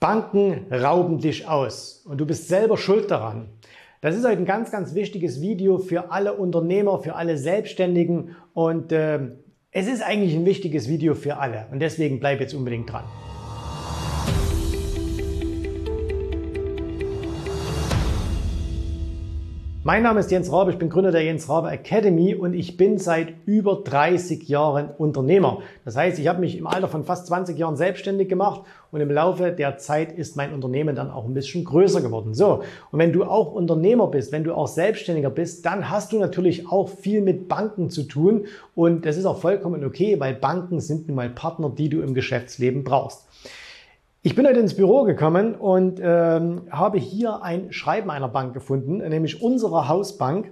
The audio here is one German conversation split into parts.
Banken rauben dich aus und du bist selber schuld daran. Das ist heute ein ganz, ganz wichtiges Video für alle Unternehmer, für alle Selbstständigen und äh, es ist eigentlich ein wichtiges Video für alle und deswegen bleib jetzt unbedingt dran. Mein Name ist Jens Rabe, ich bin Gründer der Jens Rabe Academy und ich bin seit über 30 Jahren Unternehmer. Das heißt, ich habe mich im Alter von fast 20 Jahren selbstständig gemacht und im Laufe der Zeit ist mein Unternehmen dann auch ein bisschen größer geworden. So, und wenn du auch Unternehmer bist, wenn du auch Selbstständiger bist, dann hast du natürlich auch viel mit Banken zu tun und das ist auch vollkommen okay, weil Banken sind nun mal Partner, die du im Geschäftsleben brauchst. Ich bin heute ins Büro gekommen und ähm, habe hier ein Schreiben einer Bank gefunden, nämlich unserer Hausbank.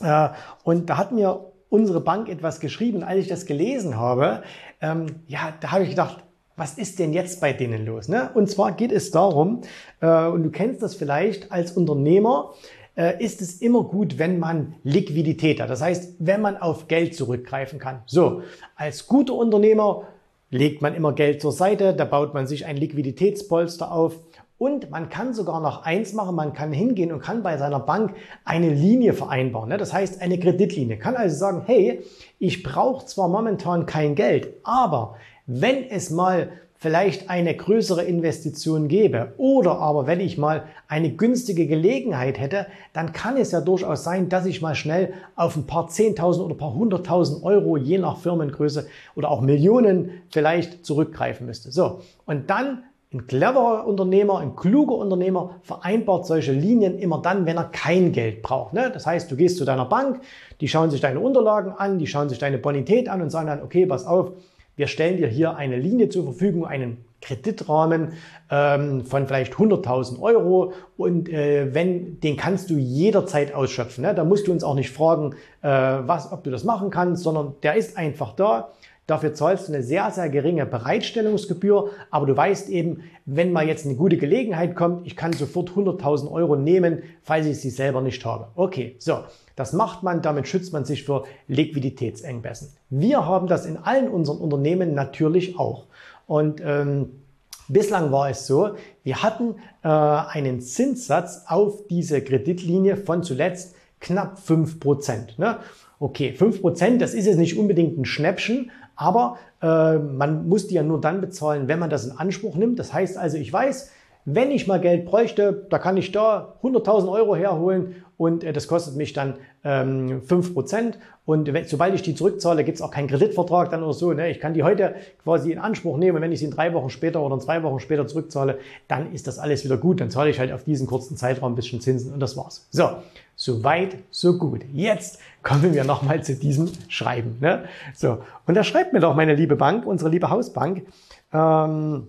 Äh, und da hat mir unsere Bank etwas geschrieben. Als ich das gelesen habe, ähm, ja, da habe ich gedacht, was ist denn jetzt bei denen los? Ne? Und zwar geht es darum, äh, und du kennst das vielleicht als Unternehmer, äh, ist es immer gut, wenn man Liquidität hat. Das heißt, wenn man auf Geld zurückgreifen kann. So, als guter Unternehmer legt man immer Geld zur Seite, da baut man sich ein Liquiditätspolster auf und man kann sogar noch eins machen, man kann hingehen und kann bei seiner Bank eine Linie vereinbaren. Ne? Das heißt eine Kreditlinie. Kann also sagen, hey, ich brauche zwar momentan kein Geld, aber wenn es mal vielleicht eine größere Investition gebe oder aber wenn ich mal eine günstige Gelegenheit hätte, dann kann es ja durchaus sein, dass ich mal schnell auf ein paar Zehntausend oder ein paar Hunderttausend Euro je nach Firmengröße oder auch Millionen vielleicht zurückgreifen müsste. So. Und dann ein cleverer Unternehmer, ein kluger Unternehmer vereinbart solche Linien immer dann, wenn er kein Geld braucht. Ne? Das heißt, du gehst zu deiner Bank, die schauen sich deine Unterlagen an, die schauen sich deine Bonität an und sagen dann, okay, pass auf, wir stellen dir hier eine Linie zur Verfügung, einen Kreditrahmen ähm, von vielleicht 100.000 Euro und äh, wenn den kannst du jederzeit ausschöpfen. Ne? Da musst du uns auch nicht fragen, äh, was, ob du das machen kannst, sondern der ist einfach da. Dafür zahlst du eine sehr, sehr geringe Bereitstellungsgebühr, aber du weißt eben, wenn mal jetzt eine gute Gelegenheit kommt, ich kann sofort 100.000 Euro nehmen, falls ich sie selber nicht habe. Okay, so. Das macht man, damit schützt man sich vor Liquiditätsengpässen. Wir haben das in allen unseren Unternehmen natürlich auch. Und ähm, bislang war es so, wir hatten äh, einen Zinssatz auf diese Kreditlinie von zuletzt knapp 5%. Ne? Okay, 5%, das ist jetzt nicht unbedingt ein Schnäppchen, aber äh, man muss die ja nur dann bezahlen, wenn man das in Anspruch nimmt. Das heißt also, ich weiß, wenn ich mal Geld bräuchte, da kann ich da 100.000 Euro herholen und äh, das kostet mich dann ähm, 5%. Und wenn, sobald ich die zurückzahle, gibt es auch keinen Kreditvertrag dann oder so. Ne? Ich kann die heute quasi in Anspruch nehmen und wenn ich sie in drei Wochen später oder in zwei Wochen später zurückzahle, dann ist das alles wieder gut. Dann zahle ich halt auf diesen kurzen Zeitraum ein bisschen Zinsen und das war's. So, so weit, so gut. Jetzt kommen wir nochmal zu diesem Schreiben. Ne? So, und da schreibt mir doch meine liebe Bank, unsere liebe Hausbank, ähm,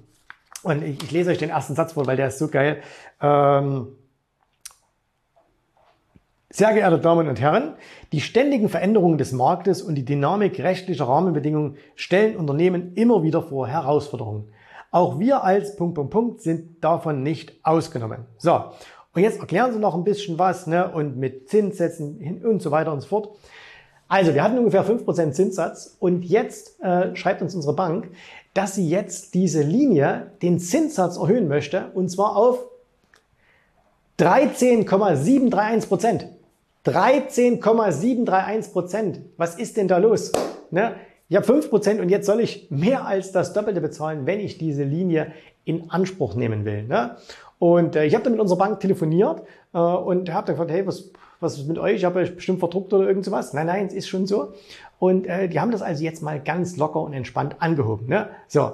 und ich, ich, lese euch den ersten Satz vor, weil der ist so geil. Ähm, sehr geehrte Damen und Herren, die ständigen Veränderungen des Marktes und die Dynamik rechtlicher Rahmenbedingungen stellen Unternehmen immer wieder vor Herausforderungen. Auch wir als Punkt, Punkt, Punkt sind davon nicht ausgenommen. So, und jetzt erklären Sie noch ein bisschen was ne, und mit Zinssätzen und so weiter und so fort. Also, wir hatten ungefähr 5% Zinssatz und jetzt äh, schreibt uns unsere Bank, dass sie jetzt diese Linie, den Zinssatz erhöhen möchte, und zwar auf 13,731 Prozent. 13,731 Prozent. Was ist denn da los? Ne? Ich habe 5 Prozent und jetzt soll ich mehr als das Doppelte bezahlen, wenn ich diese Linie in Anspruch nehmen will. Ne? Und äh, ich habe dann mit unserer Bank telefoniert äh, und habe dann gefragt, hey, was, was ist mit euch? Ich habe euch bestimmt verdruckt oder irgend sowas. Nein, nein, es ist schon so. Und äh, die haben das also jetzt mal ganz locker und entspannt angehoben. Ne? So,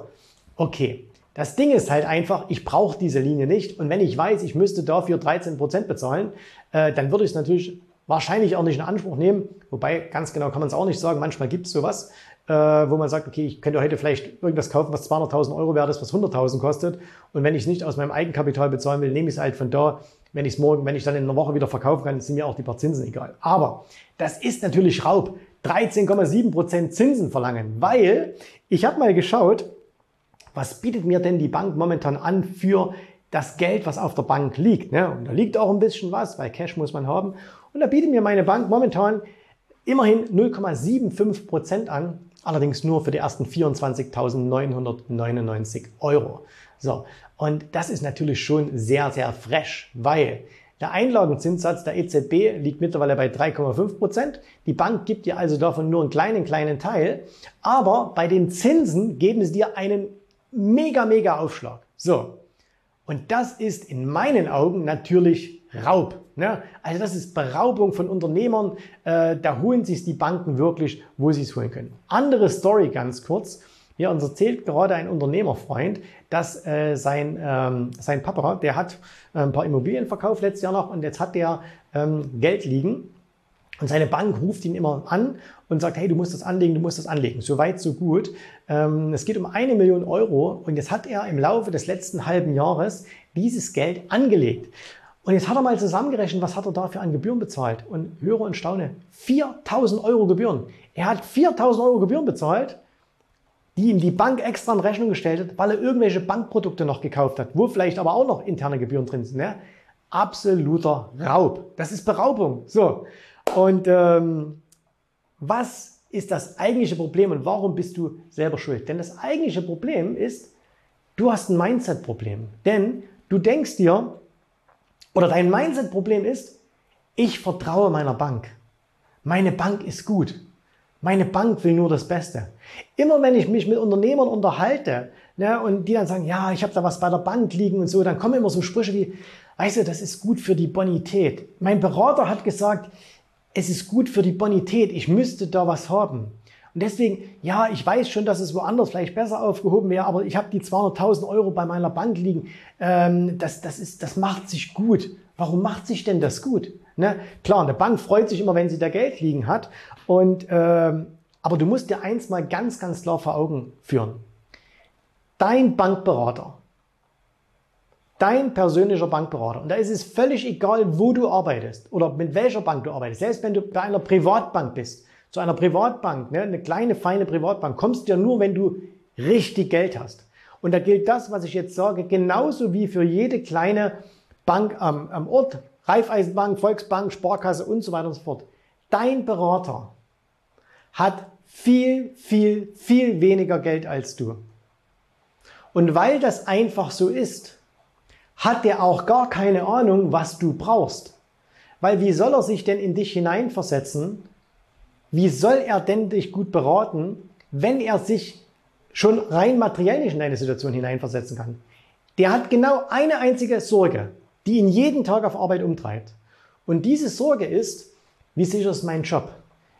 okay. Das Ding ist halt einfach, ich brauche diese Linie nicht. Und wenn ich weiß, ich müsste dafür 13 Prozent bezahlen, äh, dann würde ich es natürlich wahrscheinlich auch nicht in Anspruch nehmen. Wobei, ganz genau kann man es auch nicht sagen. Manchmal gibt es sowas, äh, wo man sagt, okay, ich könnte heute vielleicht irgendwas kaufen, was 200.000 Euro wert ist, was 100.000 kostet. Und wenn ich es nicht aus meinem Eigenkapital bezahlen will, nehme ich es halt von da. Wenn ich es morgen, wenn ich dann in einer Woche wieder verkaufen kann, sind mir auch die paar Zinsen egal. Aber das ist natürlich Raub. 13,7% Zinsen verlangen, weil ich habe mal geschaut, was bietet mir denn die Bank momentan an für das Geld, was auf der Bank liegt. Ne? Und da liegt auch ein bisschen was, weil Cash muss man haben. Und da bietet mir meine Bank momentan immerhin 0,75% an allerdings nur für die ersten 24.999 Euro. So, und das ist natürlich schon sehr, sehr fresh, weil der Einlagenzinssatz der EZB liegt mittlerweile bei 3,5 Prozent. Die Bank gibt dir also davon nur einen kleinen, kleinen Teil. Aber bei den Zinsen geben sie dir einen mega, mega Aufschlag. So. Und das ist in meinen Augen natürlich Raub. Ne? Also das ist Beraubung von Unternehmern. Äh, da holen sich die Banken wirklich, wo sie es holen können. Andere Story ganz kurz. Hier uns erzählt gerade ein Unternehmerfreund, dass äh, sein, ähm, sein Papa, der hat äh, ein paar Immobilien verkauft letztes Jahr noch und jetzt hat der ähm, Geld liegen. Und seine Bank ruft ihn immer an und sagt, hey, du musst das anlegen, du musst das anlegen. So weit, so gut. Ähm, es geht um eine Million Euro und jetzt hat er im Laufe des letzten halben Jahres dieses Geld angelegt. Und jetzt hat er mal zusammengerechnet, was hat er dafür an Gebühren bezahlt. Und höre und staune, 4000 Euro Gebühren. Er hat 4000 Euro Gebühren bezahlt die ihm die Bank extra in Rechnung gestellt hat, weil er irgendwelche Bankprodukte noch gekauft hat, wo vielleicht aber auch noch interne Gebühren drin sind. Ne? Absoluter Raub. Das ist Beraubung. So. Und ähm, was ist das eigentliche Problem und warum bist du selber schuld? Denn das eigentliche Problem ist, du hast ein Mindset-Problem. Denn du denkst dir, oder dein Mindset-Problem ist, ich vertraue meiner Bank. Meine Bank ist gut. Meine Bank will nur das Beste. Immer wenn ich mich mit Unternehmern unterhalte ne, und die dann sagen, ja, ich habe da was bei der Bank liegen und so, dann kommen immer so Sprüche wie, weißt du, das ist gut für die Bonität. Mein Berater hat gesagt, es ist gut für die Bonität, ich müsste da was haben. Und deswegen, ja, ich weiß schon, dass es woanders vielleicht besser aufgehoben wäre, aber ich habe die 200.000 Euro bei meiner Bank liegen. Ähm, das, das, ist, das macht sich gut. Warum macht sich denn das gut? Ne? Klar, eine Bank freut sich immer, wenn sie da Geld liegen hat. Und, ähm, aber du musst dir eins mal ganz, ganz klar vor Augen führen. Dein Bankberater, dein persönlicher Bankberater, und da ist es völlig egal, wo du arbeitest oder mit welcher Bank du arbeitest, selbst wenn du bei einer Privatbank bist, zu einer Privatbank, ne, eine kleine, feine Privatbank, kommst du ja nur, wenn du richtig Geld hast. Und da gilt das, was ich jetzt sage, genauso wie für jede kleine Bank am, am Ort, Raiffeisenbank, Volksbank, Sparkasse und so weiter und so fort. Dein Berater hat viel, viel, viel weniger Geld als du. Und weil das einfach so ist, hat der auch gar keine Ahnung, was du brauchst. Weil wie soll er sich denn in dich hineinversetzen? Wie soll er denn dich gut beraten, wenn er sich schon rein materiell nicht in deine Situation hineinversetzen kann? Der hat genau eine einzige Sorge die ihn jeden Tag auf Arbeit umtreibt. Und diese Sorge ist, wie sicher ist mein Job?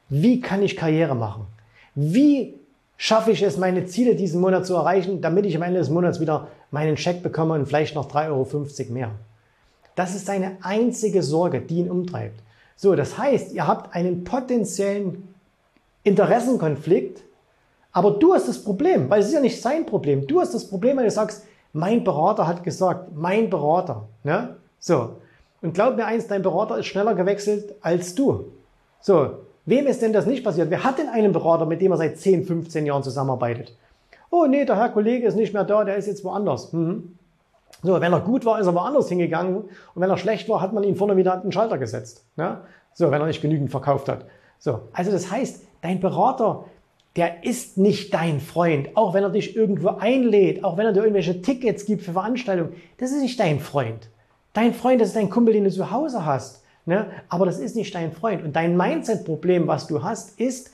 Wie kann ich Karriere machen? Wie schaffe ich es, meine Ziele diesen Monat zu erreichen, damit ich am Ende des Monats wieder meinen Scheck bekomme und vielleicht noch 3,50 Euro mehr? Das ist seine einzige Sorge, die ihn umtreibt. So, das heißt, ihr habt einen potenziellen Interessenkonflikt, aber du hast das Problem, weil es ist ja nicht sein Problem. Du hast das Problem, weil du sagst, mein Berater hat gesagt, mein Berater. Ne? So. Und glaub mir eins, dein Berater ist schneller gewechselt als du. So. Wem ist denn das nicht passiert? Wer hat denn einen Berater, mit dem er seit 10, 15 Jahren zusammenarbeitet? Oh nee, der Herr Kollege ist nicht mehr da, der ist jetzt woanders. Mhm. So, wenn er gut war, ist er woanders hingegangen. Und wenn er schlecht war, hat man ihn vorne wieder an den Schalter gesetzt. Ne? So, wenn er nicht genügend verkauft hat. So, also das heißt, dein Berater, der ist nicht dein Freund. Auch wenn er dich irgendwo einlädt, auch wenn er dir irgendwelche Tickets gibt für Veranstaltungen, das ist nicht dein Freund. Dein Freund, das ist dein Kumpel, den du zu Hause hast. Ne? Aber das ist nicht dein Freund. Und dein Mindset-Problem, was du hast, ist,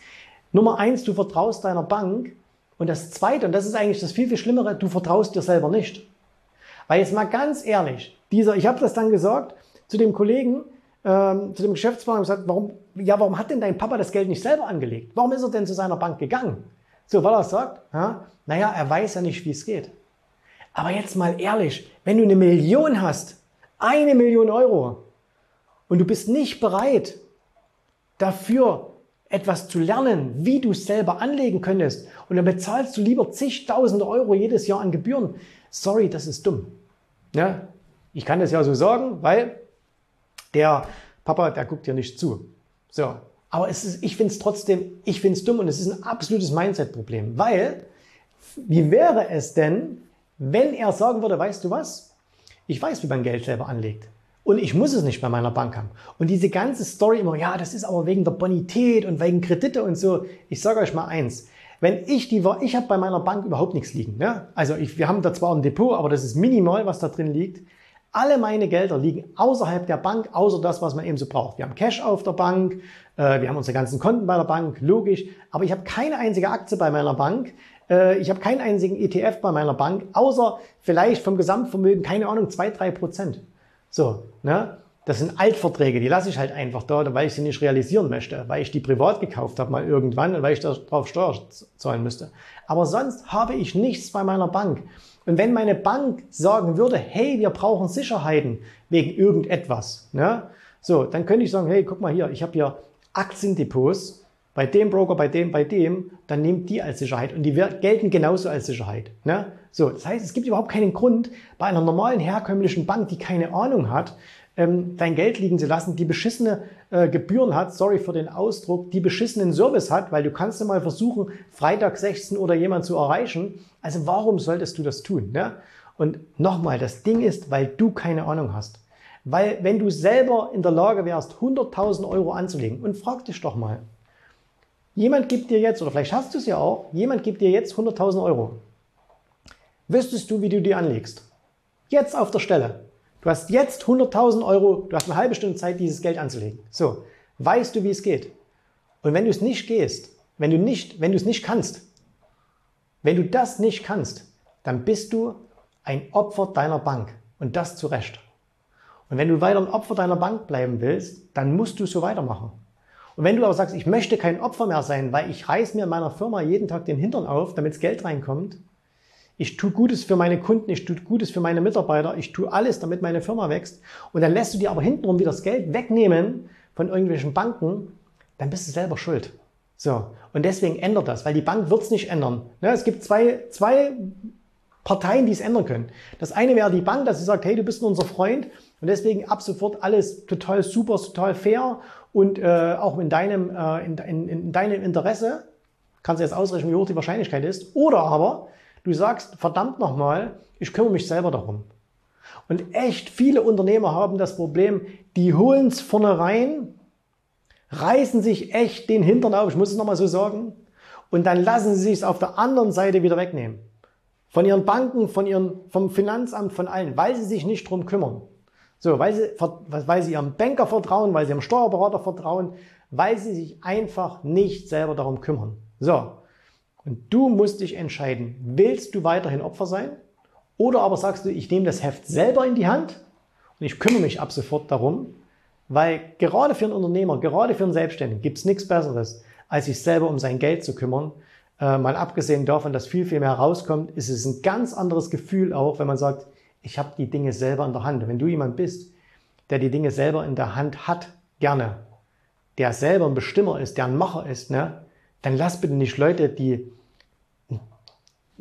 Nummer eins, du vertraust deiner Bank. Und das zweite, und das ist eigentlich das viel, viel Schlimmere, du vertraust dir selber nicht. Weil jetzt mal ganz ehrlich, dieser, ich habe das dann gesagt zu dem Kollegen, ähm, zu dem Geschäftsführer und gesagt, warum, ja, warum hat denn dein Papa das Geld nicht selber angelegt? Warum ist er denn zu seiner Bank gegangen? So, weil er sagt, ja, naja, er weiß ja nicht, wie es geht. Aber jetzt mal ehrlich, wenn du eine Million hast, eine Million Euro, und du bist nicht bereit, dafür etwas zu lernen, wie du es selber anlegen könntest, und dann bezahlst du lieber zigtausende Euro jedes Jahr an Gebühren. Sorry, das ist dumm. Ja, ich kann das ja so sagen, weil der Papa, der guckt dir nicht zu. So. Aber es ist, ich finde es trotzdem, ich finde es dumm und es ist ein absolutes Mindset-Problem. Weil, wie wäre es denn, wenn er sagen würde, weißt du was? Ich weiß, wie man Geld selber anlegt. Und ich muss es nicht bei meiner Bank haben. Und diese ganze Story immer, ja, das ist aber wegen der Bonität und wegen Kredite und so. Ich sage euch mal eins. Wenn ich die, ich habe bei meiner Bank überhaupt nichts liegen. Ne? Also ich, wir haben da zwar ein Depot, aber das ist minimal, was da drin liegt. Alle meine Gelder liegen außerhalb der Bank, außer das, was man eben so braucht. Wir haben Cash auf der Bank, äh, wir haben unsere ganzen Konten bei der Bank, logisch. Aber ich habe keine einzige Aktie bei meiner Bank. Äh, ich habe keinen einzigen ETF bei meiner Bank, außer vielleicht vom Gesamtvermögen, keine Ahnung, zwei, drei Prozent. So, ne? Das sind Altverträge, die lasse ich halt einfach da, weil ich sie nicht realisieren möchte, weil ich die privat gekauft habe mal irgendwann und weil ich darauf Steuer zahlen müsste. Aber sonst habe ich nichts bei meiner Bank. Und wenn meine Bank sagen würde, hey, wir brauchen Sicherheiten wegen irgendetwas, ne? so, dann könnte ich sagen, hey, guck mal hier, ich habe hier Aktiendepots bei dem Broker, bei dem, bei dem, dann nehmt die als Sicherheit und die gelten genauso als Sicherheit. Ne? So, das heißt, es gibt überhaupt keinen Grund, bei einer normalen herkömmlichen Bank, die keine Ahnung hat, ähm, dein Geld liegen zu lassen, die beschissene äh, Gebühren hat, sorry für den Ausdruck, die beschissenen Service hat, weil du kannst ja mal versuchen, Freitag 16 oder jemand zu erreichen. Also warum solltest du das tun? Ne? Und nochmal, das Ding ist, weil du keine Ahnung hast. Weil wenn du selber in der Lage wärst, 100.000 Euro anzulegen, und frag dich doch mal, jemand gibt dir jetzt, oder vielleicht hast du es ja auch, jemand gibt dir jetzt 100.000 Euro. Wüsstest du, wie du die anlegst? Jetzt auf der Stelle. Du hast jetzt 100.000 Euro, du hast eine halbe Stunde Zeit, dieses Geld anzulegen. So, weißt du, wie es geht? Und wenn du es nicht gehst, wenn du nicht, wenn du es nicht kannst, wenn du das nicht kannst, dann bist du ein Opfer deiner Bank und das zu Recht. Und wenn du weiter ein Opfer deiner Bank bleiben willst, dann musst du so weitermachen. Und wenn du aber sagst, ich möchte kein Opfer mehr sein, weil ich reiß mir in meiner Firma jeden Tag den Hintern auf, damit das Geld reinkommt, ich tue Gutes für meine Kunden, ich tue Gutes für meine Mitarbeiter, ich tue alles, damit meine Firma wächst. Und dann lässt du dir aber hintenrum wieder das Geld wegnehmen von irgendwelchen Banken, dann bist du selber schuld. So. Und deswegen ändert das, weil die Bank wird es nicht ändern. Ja, es gibt zwei, zwei Parteien, die es ändern können. Das eine wäre die Bank, dass sie sagt, hey, du bist unser Freund und deswegen ab sofort alles total super, total fair und äh, auch in deinem, äh, in, in, in deinem Interesse. Kannst du jetzt ausrechnen, wie hoch die Wahrscheinlichkeit ist. Oder aber Du sagst, verdammt nochmal, ich kümmere mich selber darum. Und echt viele Unternehmer haben das Problem, die holen es vorne rein, reißen sich echt den Hintern auf, ich muss es nochmal so sagen, und dann lassen sie sich auf der anderen Seite wieder wegnehmen. Von ihren Banken, von ihren, vom Finanzamt, von allen, weil sie sich nicht drum kümmern. So, weil sie, weil sie ihrem Banker vertrauen, weil sie ihrem Steuerberater vertrauen, weil sie sich einfach nicht selber darum kümmern. So. Und du musst dich entscheiden, willst du weiterhin Opfer sein? Oder aber sagst du, ich nehme das Heft selber in die Hand und ich kümmere mich ab sofort darum, weil gerade für einen Unternehmer, gerade für einen Selbstständigen gibt es nichts Besseres, als sich selber um sein Geld zu kümmern. Äh, mal abgesehen davon, dass viel, viel mehr rauskommt, ist es ein ganz anderes Gefühl auch, wenn man sagt, ich habe die Dinge selber in der Hand. Wenn du jemand bist, der die Dinge selber in der Hand hat, gerne, der selber ein Bestimmer ist, der ein Macher ist, ne, dann lass bitte nicht Leute, die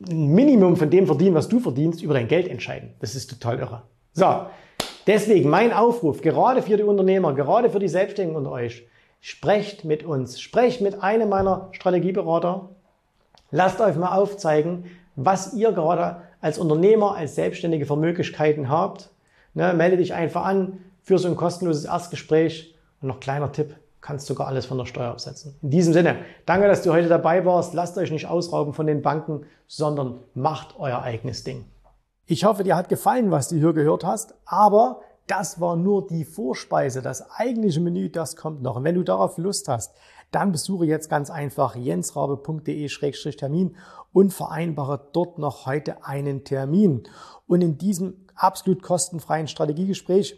ein Minimum von dem verdienen, was du verdienst, über dein Geld entscheiden. Das ist total irre. So, deswegen mein Aufruf, gerade für die Unternehmer, gerade für die Selbstständigen unter euch, sprecht mit uns, sprecht mit einem meiner Strategieberater, lasst euch mal aufzeigen, was ihr gerade als Unternehmer, als Selbstständige für Möglichkeiten habt. Ne, melde dich einfach an für so ein kostenloses Erstgespräch. Und noch kleiner Tipp, kannst sogar alles von der Steuer absetzen. In diesem Sinne, danke, dass du heute dabei warst. Lasst euch nicht ausrauben von den Banken, sondern macht euer eigenes Ding. Ich hoffe, dir hat gefallen, was du hier gehört hast, aber das war nur die Vorspeise. Das eigentliche Menü, das kommt noch. Und wenn du darauf Lust hast, dann besuche jetzt ganz einfach jensrabe.de-termin und vereinbare dort noch heute einen Termin. Und in diesem absolut kostenfreien Strategiegespräch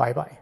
Bye, bye.